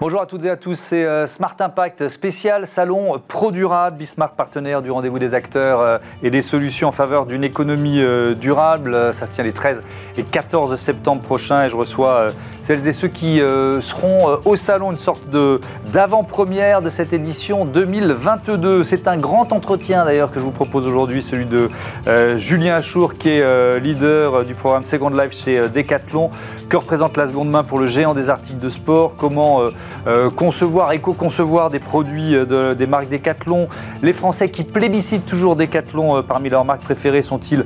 Bonjour à toutes et à tous, c'est euh, Smart Impact spécial salon Pro Durable, Bismarck partenaire du rendez-vous des acteurs euh, et des solutions en faveur d'une économie euh, durable. Ça se tient les 13 et 14 septembre prochains et je reçois celles et ceux qui seront au salon, une sorte d'avant-première de cette édition 2022. C'est un grand entretien d'ailleurs que je vous propose aujourd'hui, celui de Julien Achour qui est leader du programme Second Life chez Decathlon. Que représente la seconde main pour le géant des articles de sport Comment euh, concevoir, éco-concevoir des produits euh, des marques Decathlon. Les Français qui plébiscitent toujours Decathlon euh, parmi leurs marques préférées sont-ils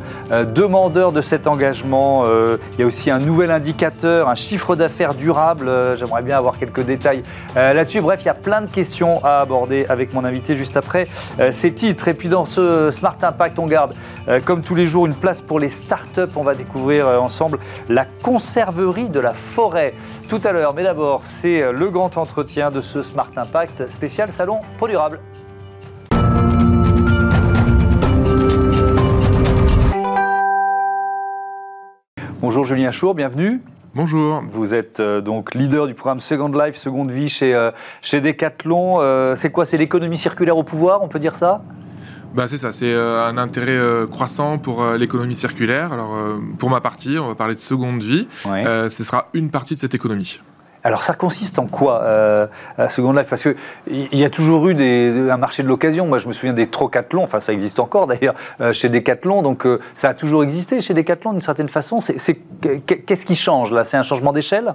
demandeurs de cet engagement Il y a aussi un nouvel indicateur, un chiffre d'affaires durable. J'aimerais bien avoir quelques détails là-dessus. Bref, il y a plein de questions à aborder avec mon invité juste après ces titres. Et puis dans ce Smart Impact, on garde comme tous les jours une place pour les startups. On va découvrir ensemble la conserverie de la forêt tout à l'heure. Mais d'abord, c'est le grand entretien de ce Smart Impact spécial Salon Pro Durable. Bonjour Julien Chour, bienvenue. Bonjour. Vous êtes euh, donc leader du programme Second Life, Seconde Vie chez, euh, chez Decathlon. Euh, c'est quoi? C'est l'économie circulaire au pouvoir, on peut dire ça? Bah, c'est ça, c'est un intérêt croissant pour l'économie circulaire. Alors, pour ma partie, on va parler de seconde vie. ce sera une partie de cette économie. Alors ça consiste en quoi, euh, Second Life? Parce qu'il y a toujours eu un marché de l'occasion. Moi, je me souviens des trocathlons, enfin ça existe encore d'ailleurs euh, chez Decathlon, donc euh, ça a toujours existé chez Decathlon d'une certaine façon. Qu'est-ce qui change là? C'est un changement d'échelle?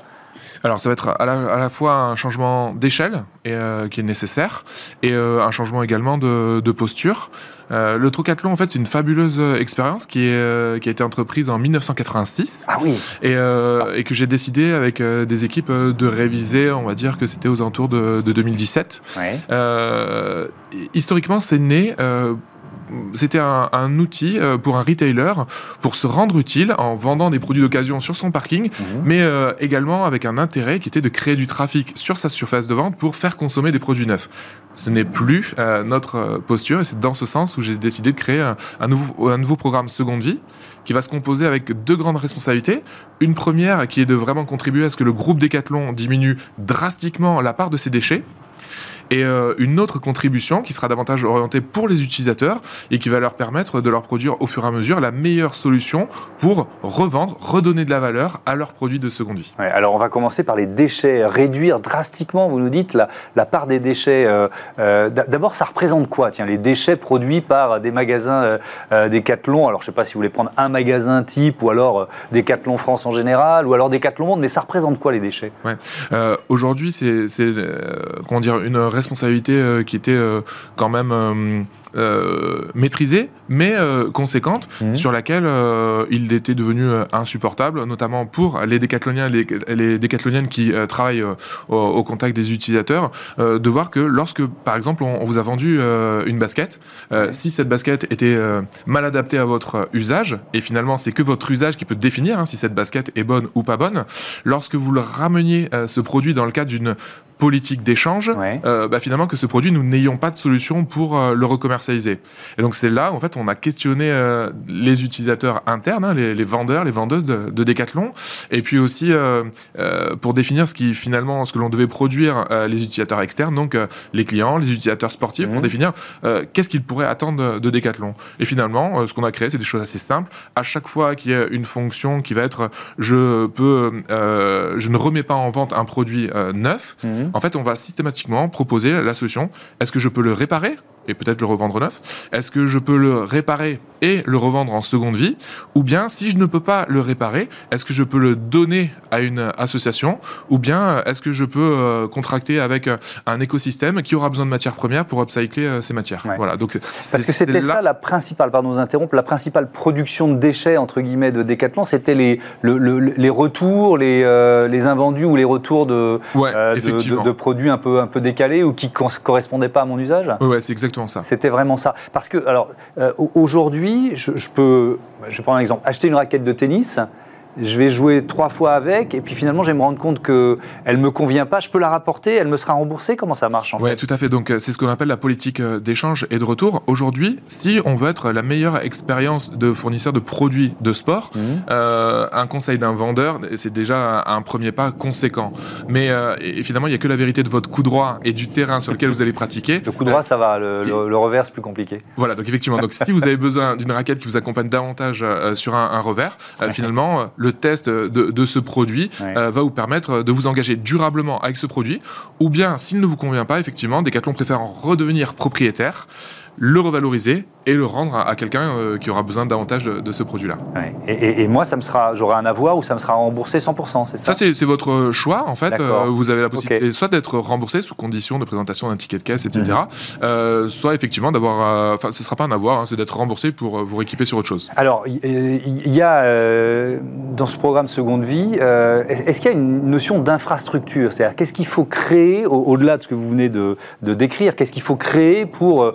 Alors, ça va être à la, fois un changement d'échelle qui est nécessaire et un changement également de, posture. Euh, le Trocathlon, en fait, c'est une fabuleuse expérience qui, est, qui a été entreprise en 1986. Ah oui. Et, et que j'ai décidé avec des équipes de réviser, on va dire que c'était aux alentours de, de 2017. Ouais. historiquement, c'est né c'était un, outil euh, pour un retailer pour se rendre utile en vendant des produits d'occasion sur son parking, mhm. mais euh, également avec un intérêt qui était de créer du trafic sur sa surface de vente pour faire consommer des produits neufs. Ce n'est plus euh, notre posture et c'est dans ce sens où j'ai décidé de créer un, nouveau, un nouveau programme Seconde Vie qui va se composer avec deux grandes responsabilités. Une première qui est de vraiment contribuer à ce que le groupe Decathlon diminue drastiquement la part de ses déchets et euh, une autre contribution qui sera davantage orientée pour les utilisateurs et qui va leur permettre de leur produire au fur et à mesure la meilleure solution pour revendre, redonner de la valeur à leurs produits de seconde vie. alors on va commencer par les déchets, réduire drastiquement, vous nous dites, la, la part des déchets. Euh, euh, d'abord, ça représente quoi? Tiens, les déchets produits par des magasins Decathlon, alors je ne sais pas si vous voulez prendre un magasin type ou alors Decathlon France en général ou alors Decathlon Monde, mais ça représente quoi les déchets? Ouais. Aujourd'hui, c'est comment dire, une responsabilité euh, qui était euh, quand même euh, maîtrisée, mais euh, conséquente, mmh. sur laquelle euh, il était devenu insupportable, notamment pour les décathloniens, les, les décathloniennes qui travaillent au, contact des utilisateurs, de voir que lorsque, par exemple, on, vous a vendu une basket, si cette basket était mal adaptée à votre usage, et finalement c'est que votre usage qui peut définir hein, si cette basket est bonne ou pas bonne, lorsque vous le rameniez ce produit dans le cadre d'une politique d'échange, bah, finalement que ce produit, nous n'ayons pas de solution pour le recommercer et donc c'est là, en fait, on a questionné euh, les utilisateurs internes, hein, les, vendeurs, les vendeuses de, de Decathlon, et puis aussi euh, euh, pour définir ce qui finalement, ce que l'on devait produire les utilisateurs externes, donc les clients, les utilisateurs sportifs, pour mmh. définir qu'est-ce qu'ils pourraient attendre de, Decathlon. Et finalement, ce qu'on a créé, c'est des choses assez simples. À chaque fois qu'il y a une fonction qui va être, je peux, je ne remets pas en vente un produit neuf. Mmh. En fait, on va systématiquement proposer la solution. Est-ce que je peux le réparer? Et peut-être le revendre neuf Est-ce que je peux le réparer et le revendre en seconde vie Ou bien, si je ne peux pas le réparer, est-ce que je peux le donner à une association Ou bien, est-ce que je peux euh, contracter avec euh, un écosystème qui aura besoin de matières premières pour upcycler euh, ces matières Voilà. Donc, Parce que c'était ça la principale, pardon vous interrompre, la principale production de déchets, entre guillemets, de Decathlon, c'était les, les retours, les, les invendus ou les retours de, de, produits un peu, un peu décalés ou qui ne correspondaient pas à mon usage? Oui, ouais, c'est exactement C'était vraiment ça. Parce que, alors, aujourd'hui, je, peux, je vais prendre un exemple, acheter une raquette de tennis, je vais jouer trois fois avec, et puis finalement, je vais me rendre compte qu'elle ne me convient pas, je peux la rapporter, elle me sera remboursée Comment ça marche en ouais, fait? tout à fait. Donc, c'est ce qu'on appelle la politique d'échange et de retour. Aujourd'hui, si on veut être la meilleure expérience de fournisseur de produits de sport, mmh. euh, un conseil d'un vendeur, c'est déjà un premier pas conséquent. Mais euh, finalement, il n'y a que la vérité de votre coup droit et du terrain sur lequel vous allez pratiquer. Le coup droit, ça va. Le, le, revers, c'est plus compliqué. Voilà. Donc, effectivement, donc, si vous avez besoin d'une raquette qui vous accompagne davantage euh, sur un, un revers, finalement, le test de, ce produit va vous permettre de vous engager durablement avec ce produit. Ou bien, s'il ne vous convient pas, effectivement, Decathlon préfère en redevenir propriétaire le revaloriser et le rendre à, quelqu'un euh, qui aura besoin davantage de, ce produit-là. Et, moi, ça me sera, j'aurai un avoir ou ça me sera remboursé 100%, c'est ça Ça, c'est votre choix, en fait. Euh, vous avez la possibilité soit d'être remboursé sous condition de présentation d'un ticket de caisse, etc. Mhm. Euh, soit effectivement d'avoir, enfin, ce ne sera pas un avoir, hein, c'est d'être remboursé pour vous rééquiper sur autre chose. Alors, il y, a dans ce programme Seconde Vie, est-ce qu'il y a une notion d'infrastructure? C'est-à-dire, qu'est-ce qu'il faut créer au-delà de ce que vous venez de, de décrire? Qu'est-ce qu'il faut créer pour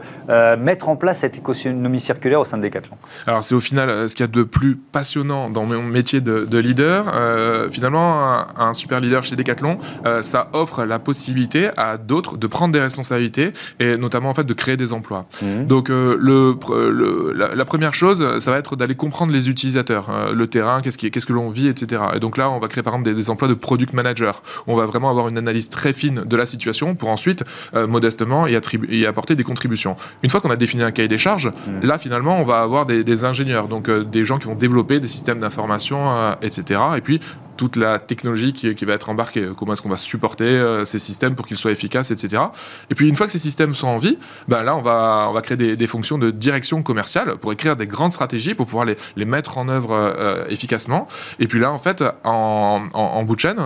mettre en place cette économie circulaire au sein de Decathlon Alors c'est au final euh, ce qu'il y a de plus passionnant dans mon métier de, leader. Euh, finalement, un, super leader chez Decathlon, euh, ça offre la possibilité à d'autres de prendre des responsabilités et notamment en fait de créer des emplois. Mmh. Donc le, la, première chose, ça va être d'aller comprendre les utilisateurs, le terrain, qu'est-ce, qui, qu'est-ce que l'on vit, etc. Et donc là, on va créer par exemple des, emplois de product manager. On va vraiment avoir une analyse très fine de la situation pour ensuite modestement y, y apporter des contributions. Une fois qu'on a définir un cahier des charges. Mm. Là, finalement, on va avoir des, ingénieurs, donc euh, des gens qui vont développer des systèmes d'information, euh, etc. Et puis, toute la technologie qui, va être embarquée. Comment est-ce qu'on va supporter euh, ces systèmes pour qu'ils soient efficaces, etc. Et puis une fois que ces systèmes sont en vie, ben là on va, on va créer des, fonctions de direction commerciale pour écrire des grandes stratégies pour pouvoir les, mettre en œuvre efficacement. Et puis là en fait en, bout de chaîne,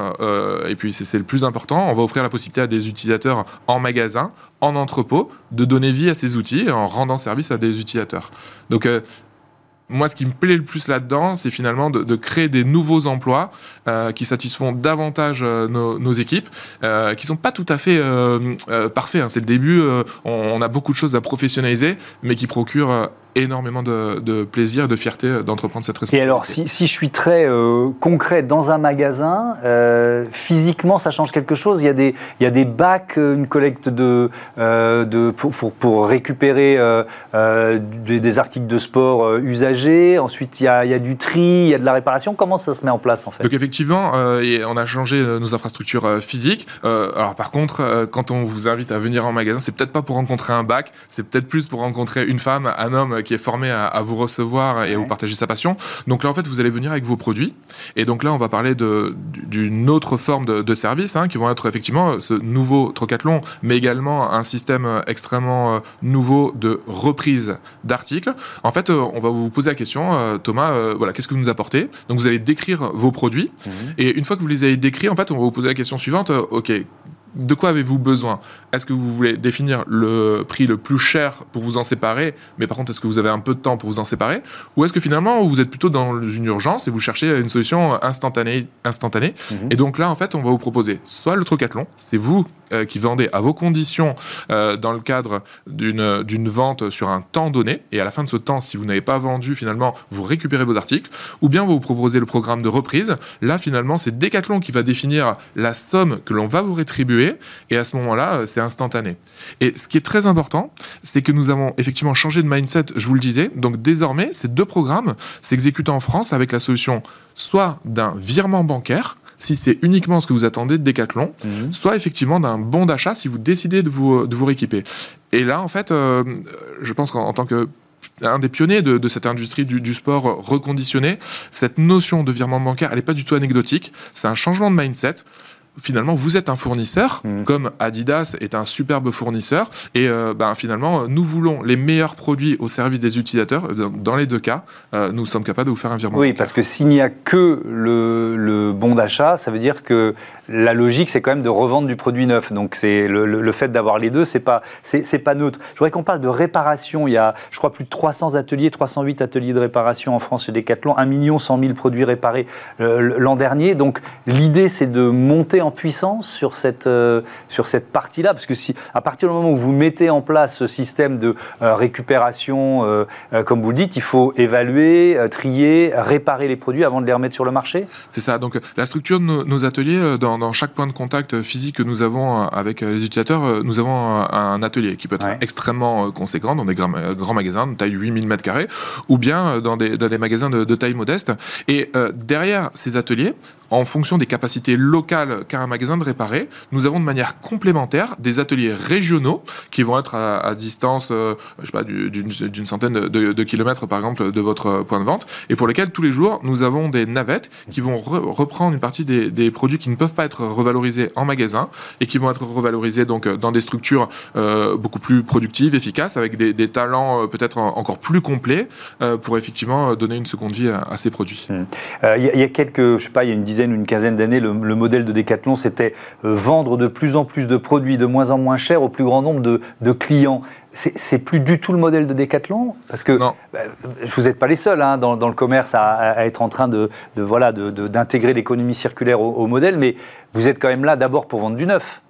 et puis c'est le plus important, on va offrir la possibilité à des utilisateurs en magasin en entrepôt de donner vie à ces outils en rendant service à des utilisateurs. Donc euh, moi, ce qui me plaît le plus là-dedans, c'est finalement de, créer des nouveaux emplois euh, qui satisfont davantage euh, nos, équipes, euh, qui sont pas tout à fait parfaits. Hein. C'est le début, on, a beaucoup de choses à professionnaliser, mais qui procurent énormément de, plaisir et de fierté d'entreprendre cette responsabilité. Et alors, si, je suis très euh, concret dans un magasin, euh, physiquement, ça change quelque chose? Il y, a des, il y a des bacs, euh, une collecte de, de, pour, pour, récupérer des, articles de sport usagés. Ensuite, il y, a, il y, a, du tri, il y a de la réparation. Comment ça se met en place, en fait? Donc, effectivement, on a changé nos infrastructures physiques. alors, par contre, quand on vous invite à venir en magasin, c'est peut-être pas pour rencontrer un bac, c'est peut-être plus pour rencontrer une femme, un homme qui est formé à, vous recevoir et à vous partager sa passion. Donc là, en fait, vous allez venir avec vos produits. Et donc là, on va parler d'une autre forme de, service hein, qui vont être effectivement ce nouveau Trocathlon, mais également un système extrêmement euh, nouveau de reprise d'articles. En fait, euh, on va vous poser la question, euh, Thomas, voilà, qu'est-ce que vous nous apportez? Donc vous allez décrire vos produits. Mhm. Et une fois que vous les avez décrits, en fait, on va vous poser la question suivante. OK, de quoi avez-vous besoin? Est-ce que vous voulez définir le prix le plus cher pour vous en séparer, mais par contre, est-ce que vous avez un peu de temps pour vous en séparer? Ou est-ce que finalement, vous êtes plutôt dans une urgence et vous cherchez une solution instantanée, instantanée? Mhm. Et donc là, en fait, on va vous proposer soit le trocathlon, c'est vous euh, qui vendez à vos conditions euh, dans le cadre d'une vente sur un temps donné, et à la fin de ce temps, si vous n'avez pas vendu, finalement, vous récupérez vos articles, ou bien vous proposez le programme de reprise. Là, finalement, c'est Decathlon qui va définir la somme que l'on va vous rétribuer, et à ce moment-là, euh, c'est instantané. Et ce qui est très important, c'est que nous avons effectivement changé de mindset, je vous le disais, donc désormais, ces deux programmes s'exécutent en France avec la solution soit d'un virement bancaire, si c'est uniquement ce que vous attendez de Decathlon, mhm. soit effectivement d'un bon d'achat si vous décidez de vous, de vous rééquiper. Et là, en fait, euh, je pense qu'en tant que un des pionniers de, cette industrie du, sport reconditionné, cette notion de virement bancaire, elle n'est pas du tout anecdotique. C'est un changement de mindset finalement, vous êtes un fournisseur, mm. comme Adidas est un superbe fournisseur, et euh, ben, finalement, nous voulons les meilleurs produits au service des utilisateurs. Dans les deux cas, euh, nous sommes capables de vous faire un virement. Oui, parce que s'il n'y a que le, bon d'achat, ça veut dire que la logique, c'est quand même de revendre du produit neuf. Donc c'est le, fait d'avoir les deux, c'est pas c'est pas neutre. Je voudrais qu'on parle de réparation. Il y a, je crois, plus de 300 ateliers, 308 ateliers de réparation en France chez Decathlon, 1 million 100 000 produits réparés euh, l'an dernier. Donc l'idée, c'est de monter en puissance sur cette euh, sur cette partie-là, parce que si à partir du moment où vous mettez en place ce système de euh, récupération, comme vous le dites, il faut évaluer, trier, réparer les produits avant de les remettre sur le marché? C'est ça. Donc la structure de nos, ateliers dans dans, chaque point de contact physique que nous avons euh, avec euh, les utilisateurs, euh, nous avons un, atelier qui peut être extrêmement conséquent dans des grands, magasins de taille 8000 m2 ou bien dans des, dans des magasins de, taille modeste. Et derrière ces ateliers, en fonction des capacités locales qu'a un magasin de réparer, nous avons de manière complémentaire des ateliers régionaux qui vont être à, distance, je sais pas, d'une centaine de, kilomètres par exemple de votre point de vente, et pour lesquels tous les jours nous avons des navettes qui vont reprendre une partie des, produits qui ne peuvent pas être revalorisés en magasin et qui vont être revalorisés donc euh, dans des structures euh, beaucoup plus productives, efficaces, avec des, talents euh, peut-être encore plus complets pour effectivement donner une seconde vie à, ces produits. Mmh. Il y, a quelques, je sais pas, il y a une dizaine, une quinzaine d'années, le, modèle de Decathlon, c'était vendre de plus en plus de produits de moins en moins chers au plus grand nombre de, de clients. C'est plus du tout le modèle de Decathlon? Parce que bah, vous n'êtes pas les seuls hein, dans, le commerce à, être en train de, voilà d'intégrer l'économie circulaire au, modèle, mais vous êtes quand même là d'abord pour vendre du neuf.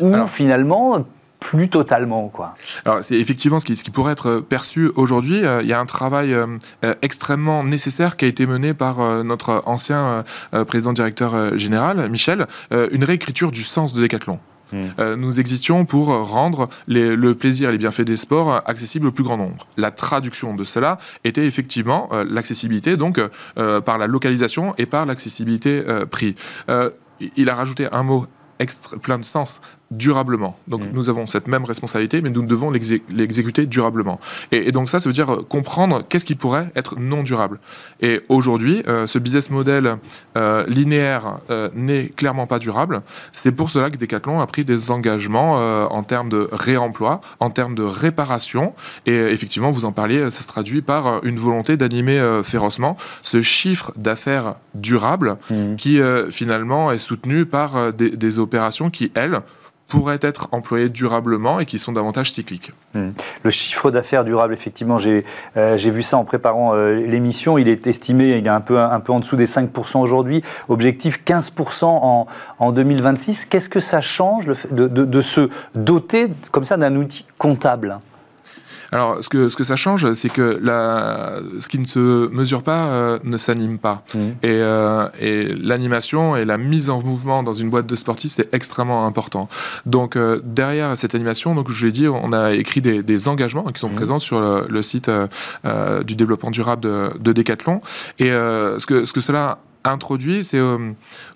Ou finalement, plus totalement. Quoi. Alors, c'est effectivement ce qui, ce qui, pourrait être perçu aujourd'hui. Euh, il y a un travail euh, euh, extrêmement nécessaire qui a été mené par notre ancien président directeur général, Michel, une réécriture du sens de Decathlon. Euh, nous existions pour rendre le plaisir et les bienfaits des sports accessibles au plus grand nombre. La traduction de cela était effectivement euh, l'accessibilité, donc euh, par la localisation et par l'accessibilité prix. il a rajouté un mot plein de sens, durablement. Donc mm. nous avons cette même responsabilité, mais nous devons l'exécuter durablement. Et, donc ça, ça veut dire euh, comprendre qu'est-ce qui pourrait être non durable. Et aujourd'hui, euh, ce business model euh, linéaire n'est clairement pas durable. C'est pour cela que Decathlon a pris des engagements en termes de réemploi, en termes de réparation. Et effectivement, vous en parliez, ça se traduit par une volonté d'animer férocement ce chiffre d'affaires durable mm. qui finalement est soutenu par des, des opérations qui, elles, pourraient être employés durablement et qui sont davantage cycliques. Hmm. Le chiffre d'affaires durable, effectivement, j'ai euh, vu ça en préparant euh, l'émission, il est estimé, il est un peu, un peu en dessous des 5% aujourd'hui, objectif 15% en, en 2026. Qu'est-ce que ça change de, de, de se doter comme ça d'un outil comptable? Alors, ce que, ce que ça change, c'est que la, ce qui ne se mesure pas euh, ne s'anime pas. Mmh. Et, euh, et l'animation et la mise en mouvement dans une boîte de sportifs, c'est extrêmement important. Donc, euh, derrière cette animation, donc, je vous l'ai dit, on a écrit des, des engagements qui sont mmh. présents sur le, site du développement durable de, de Decathlon. Et ce, que, ce que cela introduit, c'est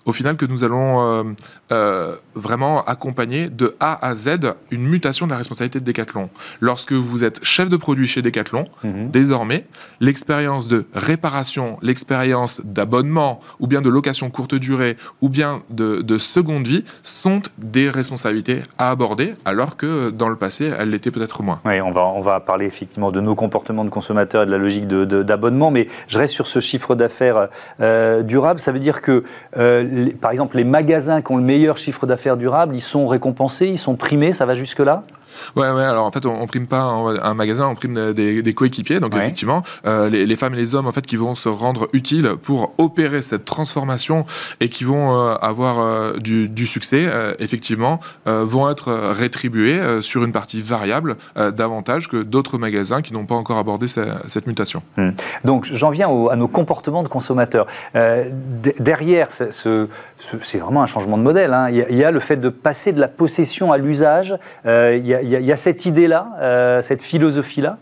au final que nous allons euh, vraiment accompagner de A à Z une mutation de la responsabilité de Decathlon. Lorsque vous êtes chef de produit chez Decathlon, mhm. désormais, l'expérience de réparation, l'expérience d'abonnement, ou bien de location courte durée, ou bien de, seconde vie, sont des responsabilités à aborder, alors que dans le passé, elles l'étaient peut-être moins. Oui, on va, on va parler effectivement de nos comportements de consommateurs et de la logique d'abonnement, mais je reste sur ce chiffre d'affaires euh, durable. Ça veut dire que, euh, par exemple, les magasins qui ont le meilleur chiffres d'affaires durables, ils sont récompensés, ils sont primés, ça va jusque-là? Ouais, ouais, alors en fait, on, prime pas un, magasin, on prime des, coéquipiers. Donc, effectivement, euh, les, femmes et les hommes, en fait, qui vont se rendre utiles pour opérer cette transformation et qui vont euh, avoir euh, du, succès, effectivement, vont être rétribués sur une partie variable davantage que d'autres magasins qui n'ont pas encore abordé cette mutation. Hmm. Donc, j'en viens à nos comportements de consommateurs. derrière, ce, c'est vraiment un changement de modèle. Hein. Il, y a, le fait de passer de la possession à l'usage. il y a il y, a cette idée-là, euh, cette philosophie-là?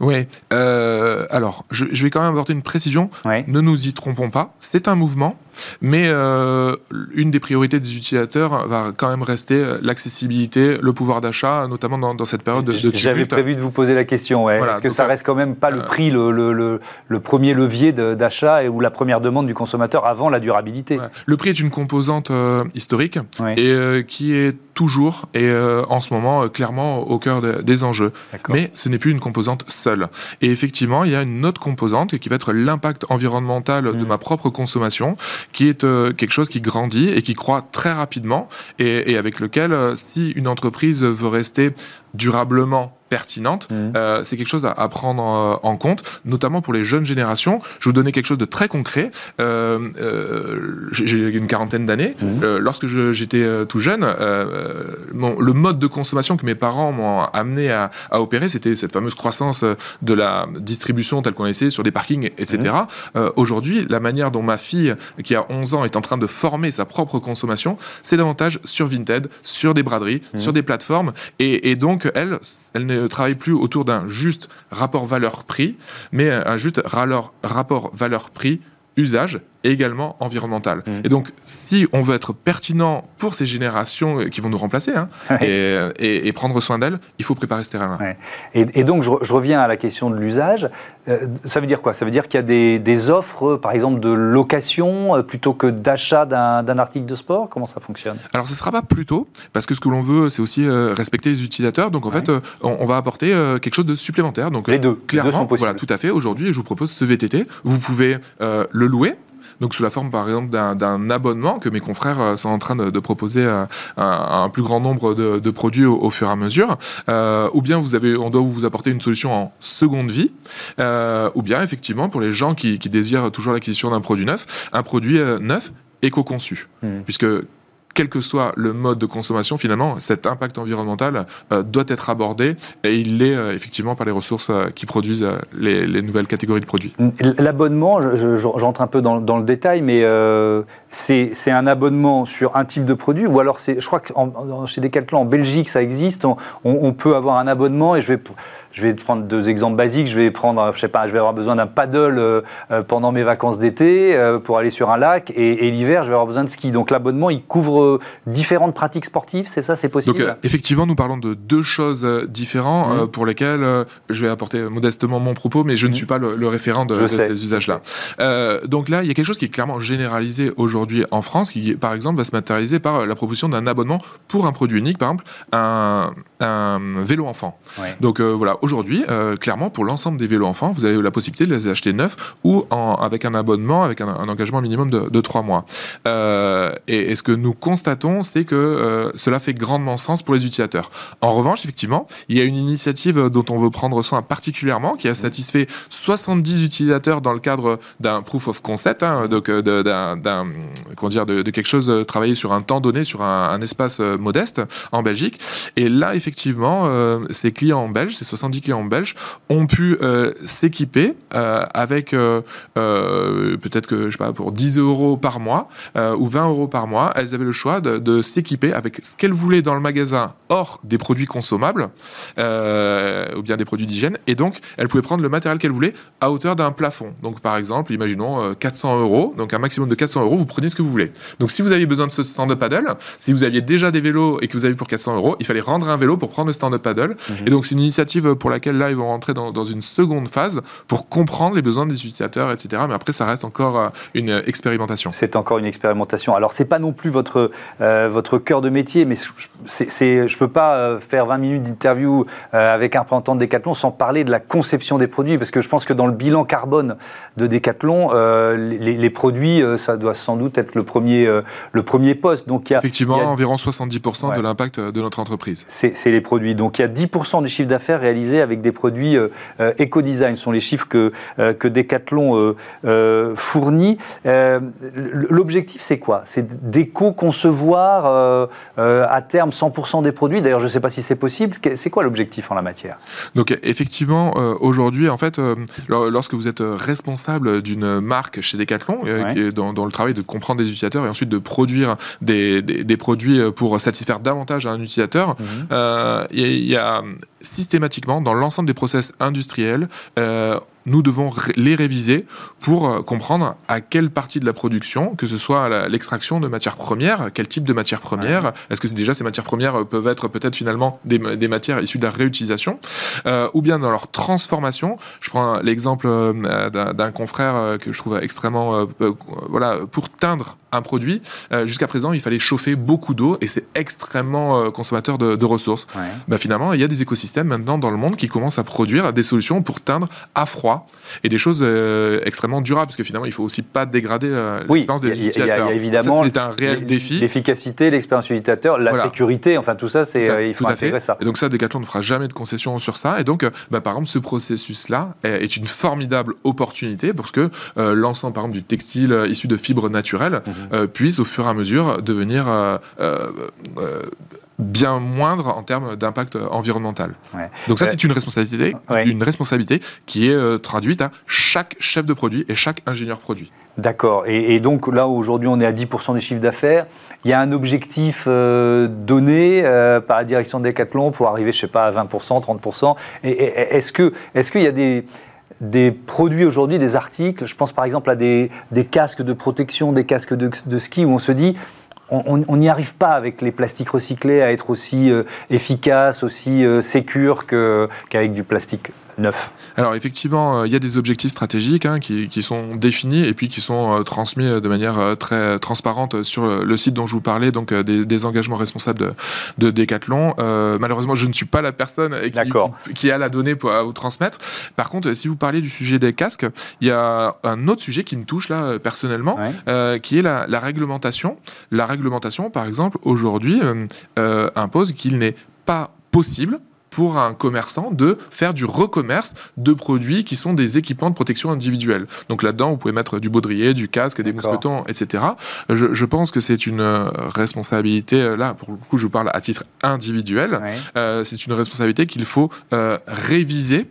Oui. Euh, alors, je, vais quand même apporter une précision. Ne nous y trompons pas. C'est un mouvement. Mais euh, une des priorités des utilisateurs va quand même rester euh, l'accessibilité, le pouvoir d'achat, notamment dans, cette période de, de J'avais prévu de vous poser la question, ouais. parce que ça reste quand même pas le euh, prix, le, le, le, premier levier d'achat ou la première demande du consommateur avant la durabilité? Le prix est une composante historique et qui est toujours et en ce moment clairement au cœur des enjeux. Mais ce n'est plus une composante seule. Et effectivement, il y a une autre composante qui va être l'impact environnemental de mmh. ma propre consommation qui est quelque chose qui grandit et qui croît très rapidement et, et avec lequel, si une entreprise veut rester durablement pertinente, mmh. euh, c'est quelque chose à, prendre en, compte, notamment pour les jeunes générations. Je vais vous donner quelque chose de très concret. Euh, euh, j'ai une quarantaine d'années. Mmh. lorsque j'étais tout jeune, le mode de consommation que mes parents m'ont amené à, opérer, c'était cette fameuse croissance de la distribution telle qu'on essayé sur des parkings, etc. Mmh. Aujourd'hui, la manière dont ma fille, qui a 11 ans, est en train de former sa propre consommation, c'est davantage sur Vinted, sur des braderies, sur des plateformes. Et, et donc, elle, elle ne travaille plus autour d'un juste rapport valeur-prix, mais un juste rapport valeur-prix usage et également environnemental. Mmh. Et donc, si on veut être pertinent pour ces générations qui vont nous remplacer hein, et, prendre soin d'elles, il faut préparer ce terrain-là. Et, donc, je, reviens à la question de l'usage. Euh, ça veut dire quoi? Ça veut dire qu'il y a des, offres, par exemple, de location euh, plutôt que d'achat d'un article de sport? Comment ça fonctionne? Alors, ce ne sera pas plutôt, parce que ce que l'on veut, c'est aussi euh, respecter les utilisateurs. Donc, en fait, on, va apporter quelque chose de supplémentaire. Donc, les deux, clairement, les deux sont possibles. Voilà, tout à fait. Aujourd'hui, je vous propose ce VTT. Vous pouvez le louer donc sous la forme par exemple d'un abonnement que mes confrères euh, sont en train de, proposer à, un plus grand nombre de, produits au, fur et à mesure, euh, ou bien vous avez, on doit vous apporter une solution en seconde vie, euh, ou bien effectivement pour les gens qui, désirent toujours l'acquisition d'un produit neuf, un produit neuf éco-conçu, hmm. puisque quel que soit le mode de consommation, finalement, cet impact environnemental euh, doit être abordé et il l'est euh, effectivement par les ressources euh, qui produisent les, nouvelles catégories de produits. L'abonnement, j'entre un peu dans, le détail, mais c'est un abonnement sur un type de produit ou alors je crois que chez Decathlon en Belgique ça existe, on, peut avoir un abonnement et je vais je vais prendre deux exemples basiques. Je vais prendre, je sais pas, je vais avoir besoin d'un paddle euh, euh, pendant mes vacances d'été euh, pour aller sur un lac, et, l'hiver, je vais avoir besoin de ski. Donc l'abonnement, il couvre différentes pratiques sportives, c'est ça, c'est possible? Donc effectivement, nous parlons de deux choses différentes mmh. pour lesquelles je vais apporter modestement mon propos, mais je ne mmh. suis pas le, référent de, ces usages-là. donc là, il y a quelque chose qui est clairement généralisé aujourd'hui en France, qui par exemple va se matérialiser par la proposition d'un abonnement pour un produit unique, par exemple un, vélo enfant. Donc voilà, aujourd'hui, euh, clairement, pour l'ensemble des vélos enfants, vous avez la possibilité de les acheter neufs ou avec un abonnement, avec un, engagement minimum de, trois mois. Euh, et, ce que nous constatons, c'est que euh, cela fait grandement sens pour les utilisateurs. En revanche, effectivement, il y a une initiative dont on veut prendre soin particulièrement, qui a satisfait 70 utilisateurs dans le cadre d'un proof of concept, hein, donc d'un, dire, de, quelque chose travaillé sur un temps donné, sur un, un espace modeste en Belgique. Et là, effectivement, ces clients belges, ces 70 clients belges ont pu euh, s'équiper euh, avec euh, peut-être que je sais pas pour 10 euros par mois ou 20 euros par mois, elles avaient le choix de, s'équiper avec ce qu'elles voulaient dans le magasin hors des produits consommables ou bien des produits d'hygiène et donc elles pouvaient prendre le matériel qu'elles voulaient à hauteur d'un plafond. Donc par exemple, imaginons 400 euros, donc un maximum de 400 euros, vous prenez ce que vous voulez. Donc si vous aviez besoin de ce stand-up paddle, si vous aviez déjà des vélos et que vous avez pour 400 euros, il fallait rendre un vélo pour prendre le stand-up paddle. Mhm. Et donc c'est une initiative pour laquelle là, ils vont rentrer dans, une seconde phase pour comprendre les besoins des utilisateurs, etc. Mais après, ça reste encore euh, une expérimentation. C'est encore une expérimentation. Alors, c'est pas non plus votre, euh, votre cœur de métier, mais c'est, je peux pas euh, faire 20 minutes d'interview avec un représentant de Decathlon sans parler de la conception des produits, parce que je pense que dans le bilan carbone de Decathlon, les, produits, ça doit sans doute être le premier, le premier poste. Donc, il y a, Effectivement, environ 70% de l'impact de notre entreprise. C'est, les produits. Donc, il y a 10% du chiffre d'affaires réalisé avec des produits euh, euh, éco-design. Ce sont les chiffres que, euh, que Decathlon fournit. L'objectif, c'est quoi? C'est d'éco-concevoir à terme 100% des produits. D'ailleurs, je ne sais pas si c'est possible. C'est quoi l'objectif en la matière? Donc, effectivement, aujourd'hui, en fait, lorsque vous êtes responsable d'une marque chez Decathlon, dans, le travail de comprendre des utilisateurs et ensuite de produire des, des, produits pour satisfaire davantage un utilisateur, mhm. Il y, a systématiquement dans l'ensemble des process industriels, euh, nous devons les réviser pour euh, comprendre à quelle partie de la production, que ce soit l'extraction de matières premières, quel type de matières premières, est-ce que c'est déjà ces matières premières euh, peuvent être peut-être finalement des, matières issues de la réutilisation, ou bien dans leur transformation. Je prends l'exemple d'un confrère que je trouve extrêmement, voilà, pour teindre un produit, jusqu'à présent, il fallait chauffer beaucoup d'eau et c'est extrêmement consommateur de, ressources. Bah, finalement, il y a des écosystèmes maintenant dans le monde qui commencent à produire des solutions pour teindre à froid et des choses extrêmement durables, parce que finalement, il faut aussi pas dégrader l'expérience des utilisateurs. Il y a évidemment c'est un réel défi. L'efficacité, l'expérience utilisateur, la sécurité, enfin tout ça, c'est il faut intégrer ça. Et donc ça, Decathlon ne fera jamais de concession sur ça. Et donc, bah, par exemple, ce processus-là est une formidable opportunité parce que euh, l'ensemble, par exemple, du textile euh, issu de fibres naturelles mhm. Euh, puisse au fur et à mesure devenir bien moindre en termes d'impact environnemental. Donc ça, c'est une responsabilité, une responsabilité qui est traduite à chaque chef de produit et chaque ingénieur produit. D'accord. Et, donc là, aujourd'hui, on est à 10% des chiffres d'affaires. Il y a un objectif donné par la direction de Decathlon pour arriver, je sais pas, à 20%, 30%. Et, est-ce que, est-ce qu'il y a des des produits aujourd'hui, des articles. Je pense par exemple à des, casques de protection, des casques de, ski où on se dit on n'y arrive pas avec les plastiques recyclés à être aussi euh, efficace, aussi euh, qu'avec du plastique neuf Alors effectivement, euh, il y a des objectifs stratégiques hein, qui, sont définis et puis qui sont euh, transmis euh, de manière très transparente sur le site dont je vous parlais, donc des, engagements responsables de, de Decathlon. malheureusement, je ne suis pas la personne qui, qui, a la donnée pour vous transmettre. Par contre, si vous parlez du sujet des casques, il y a un autre sujet qui me touche là personnellement, qui est la, la, réglementation. La réglementation, par exemple, aujourd'hui, impose qu'il n'est pas possible pour un commerçant de faire du recommerce de produits qui sont des équipements de protection individuelle. Donc là-dedans, vous pouvez mettre du baudrier, du casque, des mousquetons, etc. Je, pense que c'est une euh, responsabilité, euh, là, pour le coup, je vous parle à titre individuel, euh, c'est une responsabilité qu'il faut réviser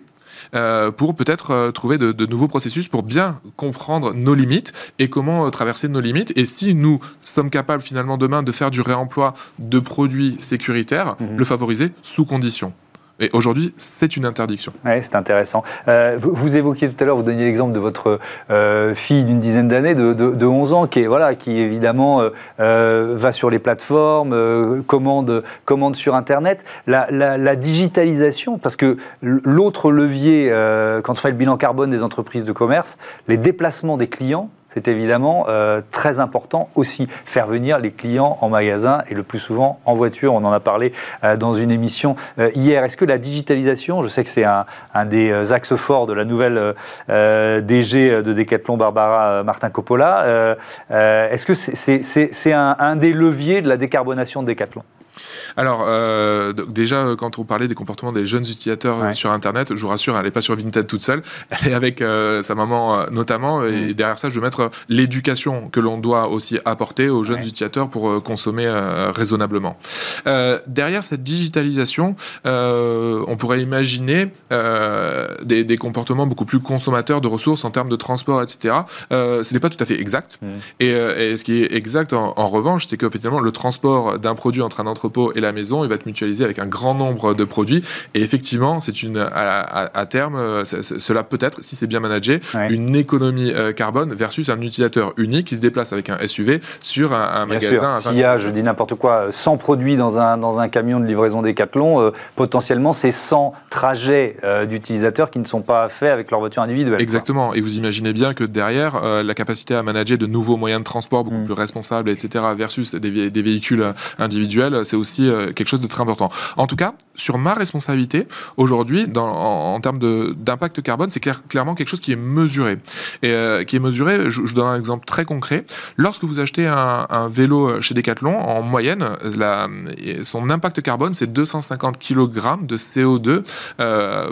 pour peut-être trouver de, nouveaux processus pour bien comprendre nos limites et comment traverser nos limites. Et si nous sommes capables finalement demain de faire du réemploi de produits sécuritaires, mhm. le favoriser sous conditions. Et aujourd'hui, c'est une interdiction. Oui, c'est intéressant. Euh, vous, évoquiez tout à l'heure, vous donniez l'exemple de votre euh, fille d'une dizaine d'années, de, de, 11 ans, qui, voilà, qui évidemment euh, va sur les plateformes, commande, commande sur Internet. La, la digitalisation, parce que l'autre levier, quand on fait le bilan carbone des entreprises de commerce, les déplacements des clients, c'est évidemment euh, très important aussi. Faire venir les clients en magasin et le plus souvent en voiture. On en a parlé euh, dans une émission euh, hier. Est-ce que la digitalisation, je sais que c'est un, des axes forts de la nouvelle DG de Decathlon, Barbara Martin Coppola, est-ce que c'est un, un des leviers de la décarbonation de Decathlon? Alors, euh, déjà, euh, quand on parlait des comportements des jeunes utilisateurs euh, sur Internet, je vous rassure, elle n'est pas sur Vinted toute seule, elle est avec sa maman notamment, et derrière ça, je veux mettre l'éducation que l'on doit aussi apporter aux jeunes utilisateurs pour consommer raisonnablement. derrière cette digitalisation, on pourrait imaginer des, comportements beaucoup plus consommateurs de ressources en termes de transport, etc. ce n'est pas tout à fait exact. Et, ce qui est exact, en, en revanche, c'est qu'effectivement, le transport d'un produit entre un entrepôt et la maison, il va être mutualisé avec un grand nombre de produits. Et effectivement, c'est une à, terme, euh, cela peut être, si c'est bien managé, une économie euh, carbone versus un utilisateur unique qui se déplace avec un SUV sur un, magasin. S'il y a, je dis n'importe quoi, 100 produits dans un, dans un camion de livraison Decathlon, euh, potentiellement c'est 100 trajets d'utilisateurs qui ne sont pas faits avec leur voiture individuelle. Exactement. Et vous imaginez bien que derrière, la capacité à manager de nouveaux moyens de transport beaucoup mm. plus responsables, etc., versus des, des véhicules individuels, c'est aussi euh, quelque chose de très important. En tout cas, sur ma responsabilité, aujourd'hui, en, en, termes d'impact carbone, c'est clairement quelque chose qui est mesuré. Et euh, qui est mesuré, je, vous donne un exemple très concret. Lorsque vous achetez un, vélo chez Decathlon, en moyenne, la, son impact carbone, c'est 250 kg de CO2 euh,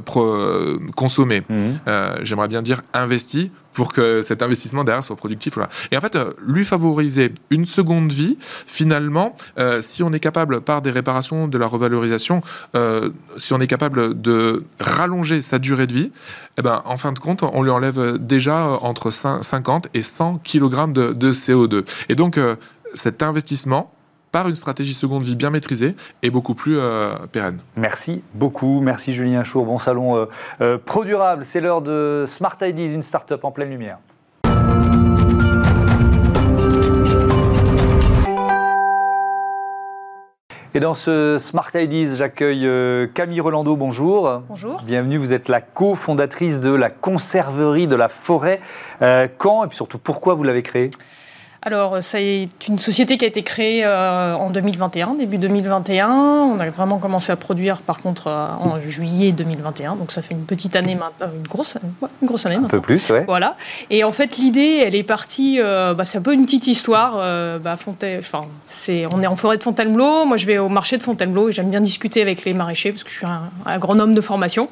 consommé. Mmh. J'aimerais bien dire investi pour que cet investissement derrière soit productif. Et en fait, euh, lui favoriser une seconde vie, finalement, euh, si on est capable, par des réparations, de la revalorisation, euh, si on est capable de rallonger sa durée de vie, eh ben, en fin de compte, on lui enlève déjà entre 50 et 100 kg de CO2. Et donc, cet investissement, par une stratégie seconde vie bien maîtrisée et beaucoup plus euh, pérenne. Merci beaucoup. Merci Julien Chour. Bon salon euh, euh, Pro Durable. C'est l'heure de Smart Ideas, une start-up en pleine lumière. Et dans ce Smart Ideas, j'accueille Camille Rolando. Bonjour. Bonjour. Bienvenue. Vous êtes la cofondatrice de la conserverie de la forêt. quand et puis surtout pourquoi vous l'avez créée? Alors, c'est une société qui a été créée euh, en 2021, début 2021. On a vraiment commencé à produire, par contre, euh, en juillet 2021. Donc, ça fait une petite année maintenant, une grosse, une grosse année Un peu plus, ouais. Voilà. Et en fait, l'idée, elle est partie. Euh, bah, c'est un peu une petite histoire. Bah, enfin, c'est, on est en forêt de Fontainebleau. Moi, je vais au marché de Fontainebleau et j'aime bien discuter avec les maraîchers parce que je suis un, agronome de formation.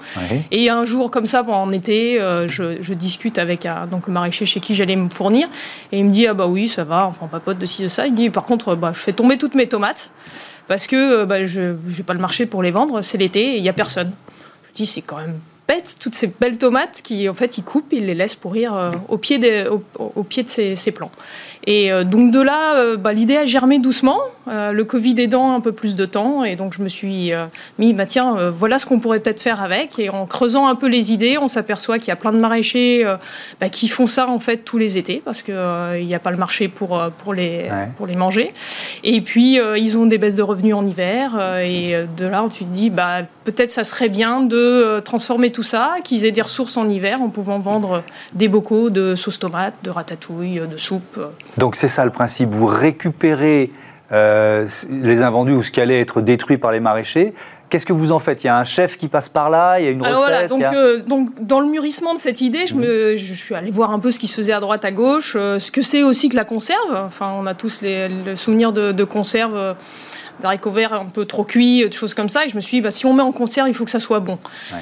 Et un jour, comme ça, pendant l'été, je, discute avec donc le maraîcher chez qui j'allais me fournir et il me dit ah bah oui ça va, enfin papote de ci, de ça. Il dit par contre, bah, je fais tomber toutes mes tomates parce que bah, je n'ai pas le marché pour les vendre, c'est l'été et il n'y a personne. Je dis, c'est quand même toutes ces belles tomates qui, en fait, il coupe, il les laisse pourrir euh, au, pied au, pied de ces ses plants. Et euh, donc de là, euh, bah, l'idée a germé doucement, le Covid aidant un peu plus de temps. Et donc je me suis mis, bah, tiens, voilà ce qu'on pourrait peut-être faire avec. Et en creusant un peu les idées, on s'aperçoit qu'il y a plein de maraîchers bah, qui font ça en fait tous les étés parce qu'il n'y a pas le marché pour, pour, les, pour les manger. Et puis ils ont des baisses de revenus en hiver. et de là, tu te dis, bah, peut-être ça serait bien de transformer tout ça, qu'ils aient des ressources en hiver en pouvant vendre des bocaux de sauce tomate, de ratatouille, de soupe. Donc c'est ça le principe, vous récupérez euh, les invendus ou ce qui allait être détruit par les maraîchers. Qu'est-ce que vous en faites? Il y a un chef qui passe par là, il y a une recette voilà, donc, euh, donc, dans le mûrissement de cette idée, je, me, je, suis allée voir un peu ce qui se faisait à droite, à gauche, euh, ce que c'est aussi que la conserve. Enfin, on a tous les, le souvenir de, de conserve haricots verts un peu trop cuits, des choses comme ça. Et je me suis dit, bah, si on met en conserve, il faut que ça soit bon.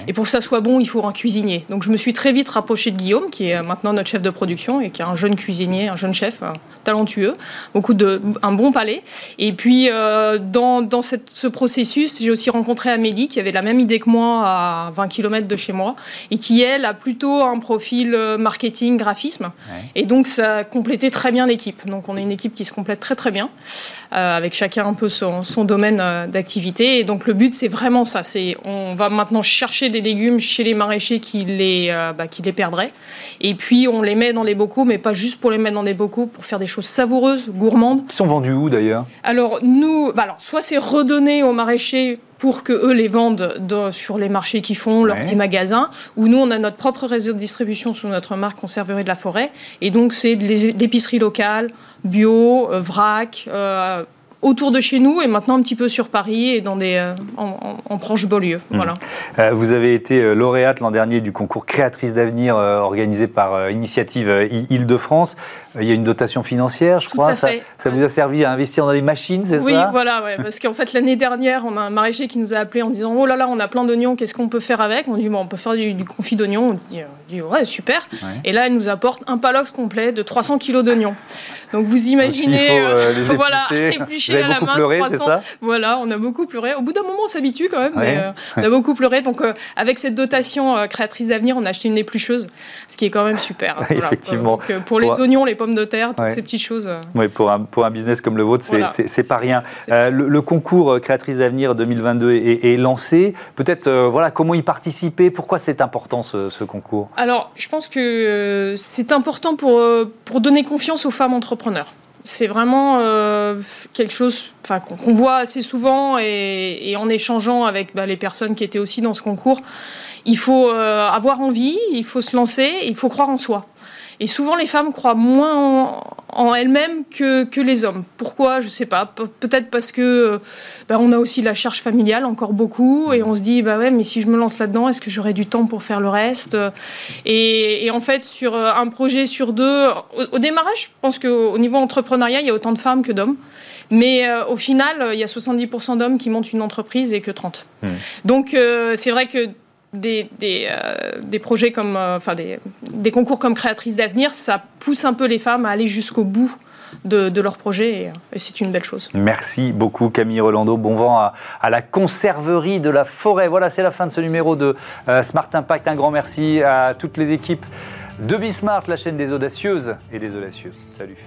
Et pour que ça soit bon, il faut un cuisinier. Donc je me suis très vite rapprochée de Guillaume, qui est maintenant notre chef de production et qui est un jeune cuisinier, un jeune chef talentueux, beaucoup de, un bon palais. Et puis euh, dans, dans cette, ce processus, j'ai aussi rencontré Amélie, qui avait la même idée que moi à 20 km de chez moi, et qui, elle, a plutôt un profil euh, marketing, graphisme. Et donc ça a complété très bien l'équipe. Donc on est une équipe qui se complète très très bien, euh, avec chacun un peu son, son domaine euh, d'activité. Et donc le but, c'est vraiment ça. C'est on va maintenant chercher des légumes chez les maraîchers qui les, euh, bah, qui les perdraient. Et puis on les met dans les bocaux, mais pas juste pour les mettre dans des bocaux, pour faire des choses savoureuses, gourmandes. Ils sont vendus où d'ailleurs? Alors nous, bah, alors soit c'est redonné aux maraîchers pour que eux les vendent sur les marchés qui font leurs petits magasins, ou nous on a notre propre réseau de distribution sous notre marque Conserverie de la Forêt, et donc c'est de l'épicerie locale, bio, euh, vrac, autour de chez nous et maintenant un petit peu sur Paris et dans des, euh, en, en, proche Beaulieu. Mmh. Voilà. Euh, vous avez été euh, lauréate l'an dernier du concours Créatrice d'avenir organisé par Initiative Île-de-France. Il y a une dotation financière, je crois. Ça, ça, vous a servi à investir dans des machines, c'est ça? Oui, voilà, ouais, parce qu'en fait l'année dernière, on a un maraîcher qui nous a appelé en disant Oh là là, on a plein d'oignons, qu'est-ce qu'on peut faire avec? On dit bon, On peut faire du, confit d'oignons. On dit, Ouais, super. Et là, elle nous apporte un palox complet de 300 kilos d'oignons. Donc vous imaginez, faut, voilà, éplucher vous avez beaucoup pleuré, c'est ça? Voilà, on a beaucoup pleuré. Au bout d'un moment, on s'habitue quand même, mais euh, on a beaucoup pleuré. Donc, euh, avec cette dotation euh, créatrice d'avenir, on a acheté une éplucheuse, ce qui est quand même super. Effectivement. pour les oignons, les pommes de terre, toutes ces petites choses. Oui, pour un, pour un business comme le vôtre, c'est pas rien. Le, concours créatrice d'avenir 2022 est, lancé. Peut-être, voilà, comment y participer? Pourquoi c'est important ce, ce, concours? Alors, je pense que c'est important pour, pour donner confiance aux femmes entrepreneurs c'est vraiment euh, quelque chose qu'on voit assez souvent et, en échangeant avec bah, les personnes qui étaient aussi dans ce concours, il faut euh, avoir envie, il faut se lancer, il faut croire en soi. Et souvent, les femmes croient moins en, elles-mêmes que, que, les hommes. Pourquoi? Je ne sais pas. Peut-être parce que euh, bah, on a aussi la charge familiale, encore beaucoup, et on se dit, bah ouais, mais si je me lance là-dedans, est-ce que j'aurai du temps pour faire le reste? Et, en fait, sur euh, un projet sur deux, au, démarrage, je pense qu'au niveau entrepreneuriat, il y a autant de femmes que d'hommes. Mais euh, au final, il y a 70% d'hommes qui montent une entreprise et que 30. Mmh. Donc c'est vrai que des, euh, des, projets comme, euh, enfin des, concours comme créatrice d'avenir, ça pousse un peu les femmes à aller jusqu'au bout de, de leur projet et, c'est une belle chose. Merci beaucoup Camille Rolando. Bon vent à, la conserverie de la forêt. Voilà, c'est la fin de ce numéro de euh, Smart Impact. Un grand merci à toutes les équipes de Bismart, la chaîne des audacieuses et des audacieux. Salut.